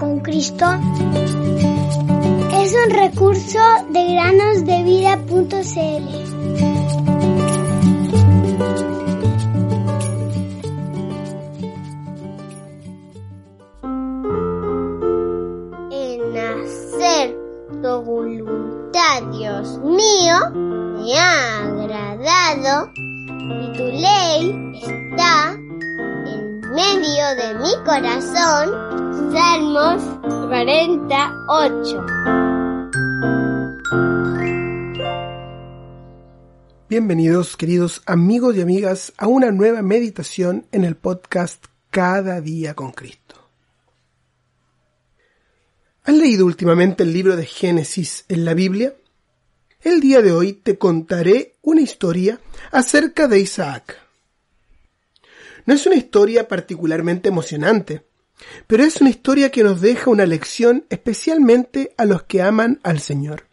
con Cristo es un recurso de granosdevida.cl. En hacer tu voluntad, Dios mío, me ha agradado y tu ley está en medio de mi corazón. Salmos 48. Bienvenidos, queridos amigos y amigas, a una nueva meditación en el podcast Cada día con Cristo. ¿Has leído últimamente el libro de Génesis en la Biblia? El día de hoy te contaré una historia acerca de Isaac. No es una historia particularmente emocionante, pero es una historia que nos deja una lección especialmente a los que aman al Señor.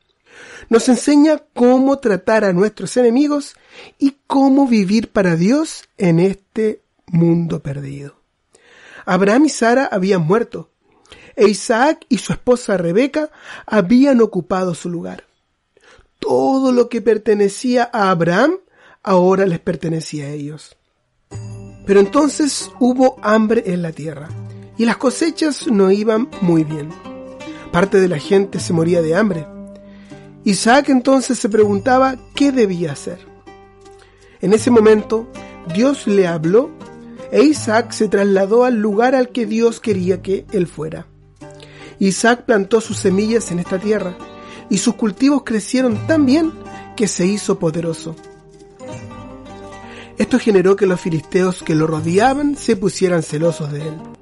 Nos enseña cómo tratar a nuestros enemigos y cómo vivir para Dios en este mundo perdido. Abraham y Sara habían muerto, e Isaac y su esposa Rebeca habían ocupado su lugar. Todo lo que pertenecía a Abraham ahora les pertenecía a ellos. Pero entonces hubo hambre en la tierra y las cosechas no iban muy bien. Parte de la gente se moría de hambre. Isaac entonces se preguntaba qué debía hacer. En ese momento Dios le habló e Isaac se trasladó al lugar al que Dios quería que él fuera. Isaac plantó sus semillas en esta tierra y sus cultivos crecieron tan bien que se hizo poderoso. Esto generó que los filisteos que lo rodeaban se pusieran celosos de él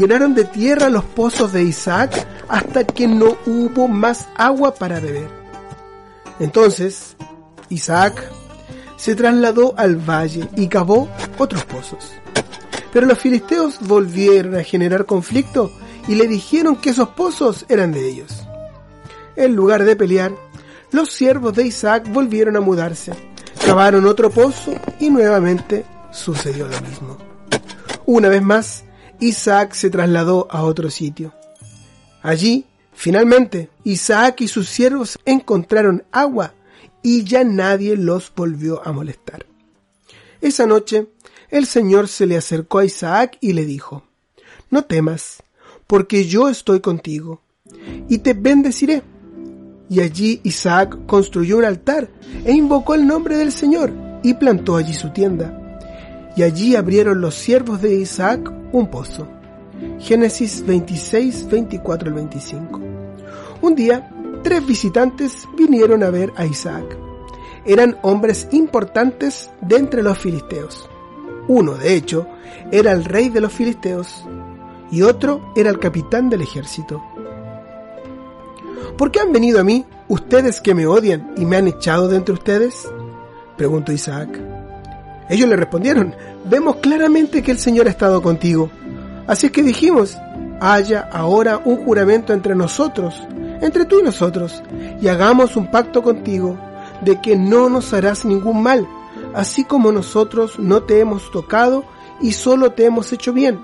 llenaron de tierra los pozos de Isaac hasta que no hubo más agua para beber. Entonces, Isaac se trasladó al valle y cavó otros pozos. Pero los filisteos volvieron a generar conflicto y le dijeron que esos pozos eran de ellos. En lugar de pelear, los siervos de Isaac volvieron a mudarse, cavaron otro pozo y nuevamente sucedió lo mismo. Una vez más, Isaac se trasladó a otro sitio. Allí, finalmente, Isaac y sus siervos encontraron agua y ya nadie los volvió a molestar. Esa noche, el Señor se le acercó a Isaac y le dijo, No temas, porque yo estoy contigo, y te bendeciré. Y allí Isaac construyó un altar e invocó el nombre del Señor y plantó allí su tienda y allí abrieron los siervos de Isaac un pozo. Génesis 26, 24 al 25. Un día, tres visitantes vinieron a ver a Isaac. Eran hombres importantes de entre los filisteos. Uno, de hecho, era el rey de los filisteos y otro era el capitán del ejército. ¿Por qué han venido a mí, ustedes que me odian y me han echado de entre ustedes? preguntó Isaac. Ellos le respondieron, vemos claramente que el Señor ha estado contigo. Así es que dijimos, haya ahora un juramento entre nosotros, entre tú y nosotros, y hagamos un pacto contigo de que no nos harás ningún mal, así como nosotros no te hemos tocado y solo te hemos hecho bien,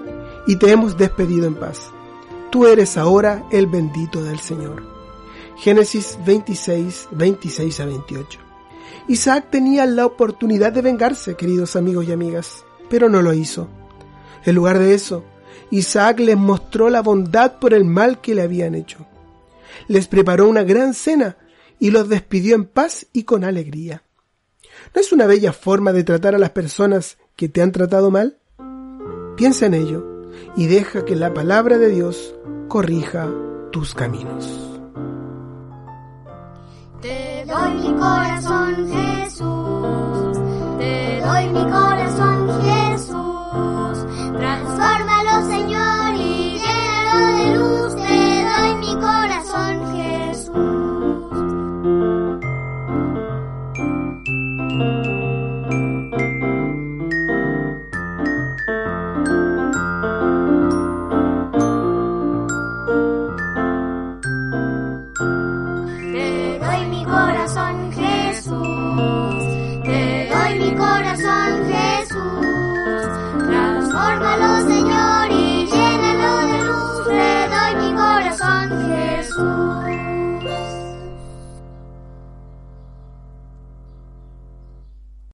y te hemos despedido en paz. Tú eres ahora el bendito del Señor. Génesis 26, 26 a 28. Isaac tenía la oportunidad de vengarse, queridos amigos y amigas, pero no lo hizo. En lugar de eso, Isaac les mostró la bondad por el mal que le habían hecho. Les preparó una gran cena y los despidió en paz y con alegría. ¿No es una bella forma de tratar a las personas que te han tratado mal? Piensa en ello y deja que la palabra de Dios corrija tus caminos. Te doy mi corazón, Jesús. Te doy mi corazón. doy mi corazón, Jesús.